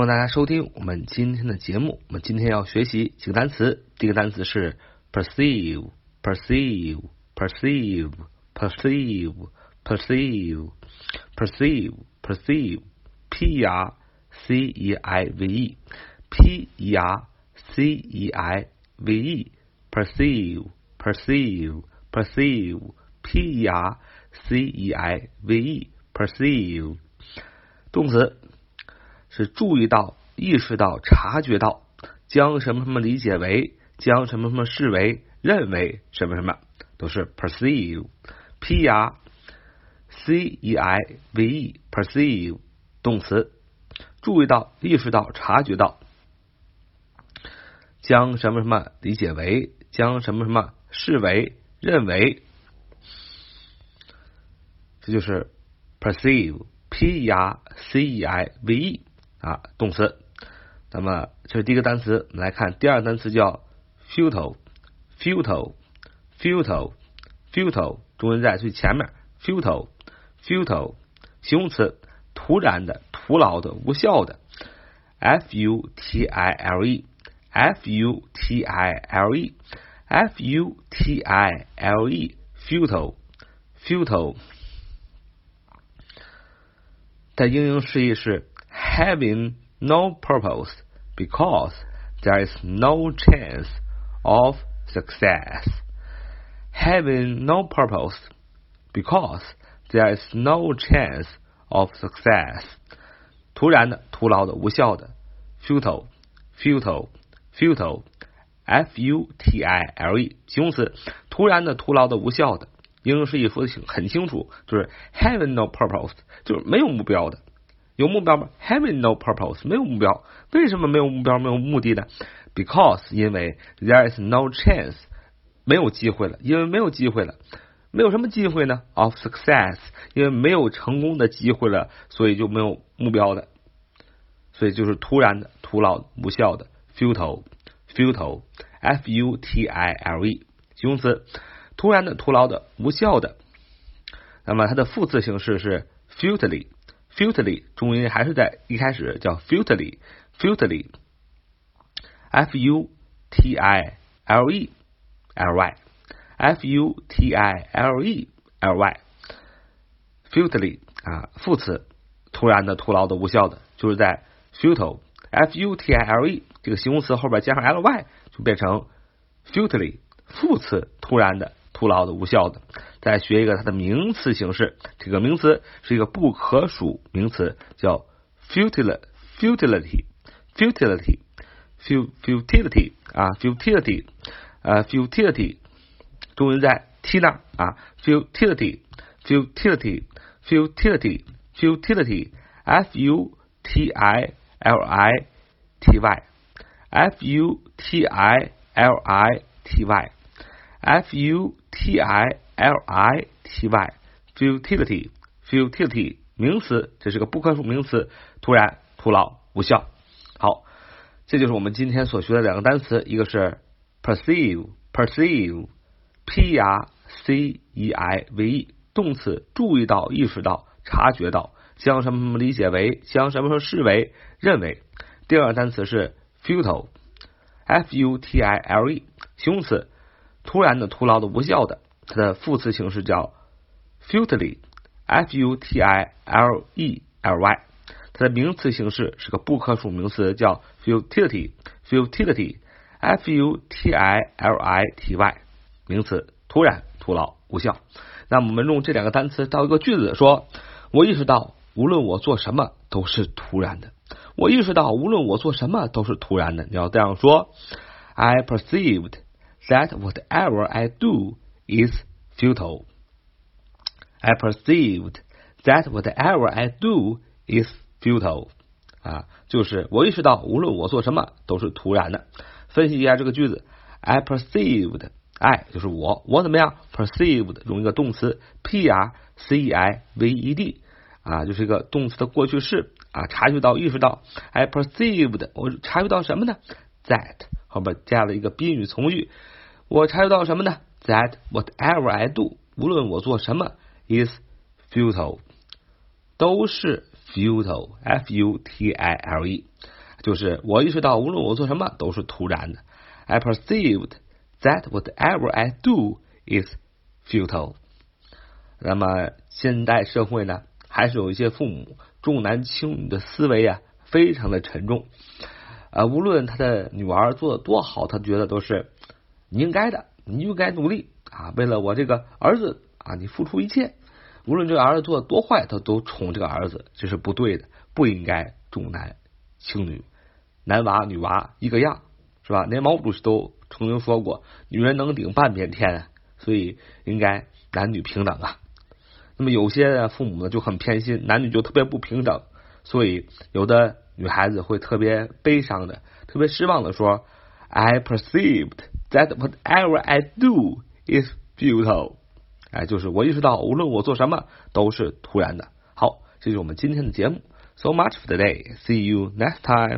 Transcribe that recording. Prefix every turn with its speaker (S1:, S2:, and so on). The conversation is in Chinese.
S1: 欢迎大家收听我们今天的节目。我们今天要学习几个单词，第一个单词是 perceive，perceive，perceive，perceive，perceive，perceive，p e r c e i v e，p e r c e i v e，perceive，perceive，perceive，p e r c e i v e，perceive，动词。 是注意到、意识到、察觉到，将什么什么理解为，将什么什么视为、认为什么什么，都是 perceive，p r c e i v e，perceive 动词，注意到、意识到、察觉到，将什么什么理解为，将什么什么视为、认为，这就是 perceive，p r c e i v e。啊，动词。那么这是第一个单词，我们来看第二个单词叫 futile，futile，futile，futile，中文在最前面，futile，futile，形容词，突然的、徒劳的、无效的，f u t i l e，f u t i l e，f u t i l e，futile，futile，的英英释义是。having no purpose because there is no chance of success. Having no purpose because there is no chance of success. 突然的、徒劳的、无效的，futile, futile, futile, f u t i l e，形容词，突然的、徒劳的、无效的。英英释义说的很清楚，就是 having no purpose，就是没有目标的。 有目标吗？Having no purpose，没有目标。为什么没有目标、没有目的呢？Because，因为 there is no chance，没有机会了。因为没有机会了，没有什么机会呢？Of success，因为没有成功的机会了，所以就没有目标的。所以就是突然的、徒劳、无效的。Futile，futile，f u t i l e，形容词，突然的、徒劳的、无效的。那么它的副词形式是 futilely。Futilely 重音还是在一开始，叫 futilely，futilely，f u t i l e l y，f u t i l e l y，futilely 啊，副词，突然的、徒劳的、无效的，就是在 futile，f u t i l e 这个形容词后边加上 l y，就变成 futilely，副词，突然的。徒劳的、无效的。再学一个它的名词形式，这个名词是一个不可数名词，叫 futility，futility，futility，futility 啊，futility，呃，futility，中文在 t 那啊，futility，futility，futility，futility，f u t i l i t y，f u t i l i t y。F u t i l i t y，futility，futility 名词，这是个不可数名词，突然、徒劳、无效。好，这就是我们今天所学的两个单词，一个是 perceive，perceive，p r c e i v e，动词，注意到、意识到、察觉到，将什么什么理解为，将什么什么视为、认为。第二个单词是 futile，f u t i l e，形容词。突然的、徒劳的、无效的，它的副词形式叫 futilely，f u t i l e l y。它的名词形式是个不可数名词，叫 futility，futility，f u t i l i t y。名词，突然、徒劳、无效。那我们用这两个单词造一个句子，说：我意识到，无论我做什么都是突然的。我意识到，无论我做什么都是突然的。你要这样说：I perceived。that whatever I do is futile. I perceived that whatever I do is futile. 啊，就是我意识到，无论我做什么都是徒然的。分析一下这个句子，I perceived, I 就是我，我怎么样？perceived 用一个动词 p r c e i v e d 啊，就是一个动词的过去式啊，察觉到、意识到。I perceived，我察觉到什么呢？That 后边加了一个宾语从句。我察觉到什么呢？That whatever I do，无论我做什么，is futile，都是 futile，f u t i l e，就是我意识到无论我做什么都是突然的。I perceived that whatever I do is futile。那么现代社会呢，还是有一些父母重男轻女的思维啊，非常的沉重。啊，无论他的女儿做的多好，他觉得都是你应该的，你就该努力啊，为了我这个儿子啊，你付出一切。无论这个儿子做的多坏，他都宠这个儿子，这是不对的，不应该重男轻女，男娃女娃一个样，是吧？连毛主席都曾经说过，女人能顶半边天，所以应该男女平等啊。那么有些父母呢就很偏心，男女就特别不平等，所以有的女孩子会特别悲伤的、特别失望的说：“I perceived that whatever I do is futile。”哎，就是我意识到，无论我做什么都是突然的。好，这就是我们今天的节目。So much for today. See you next time.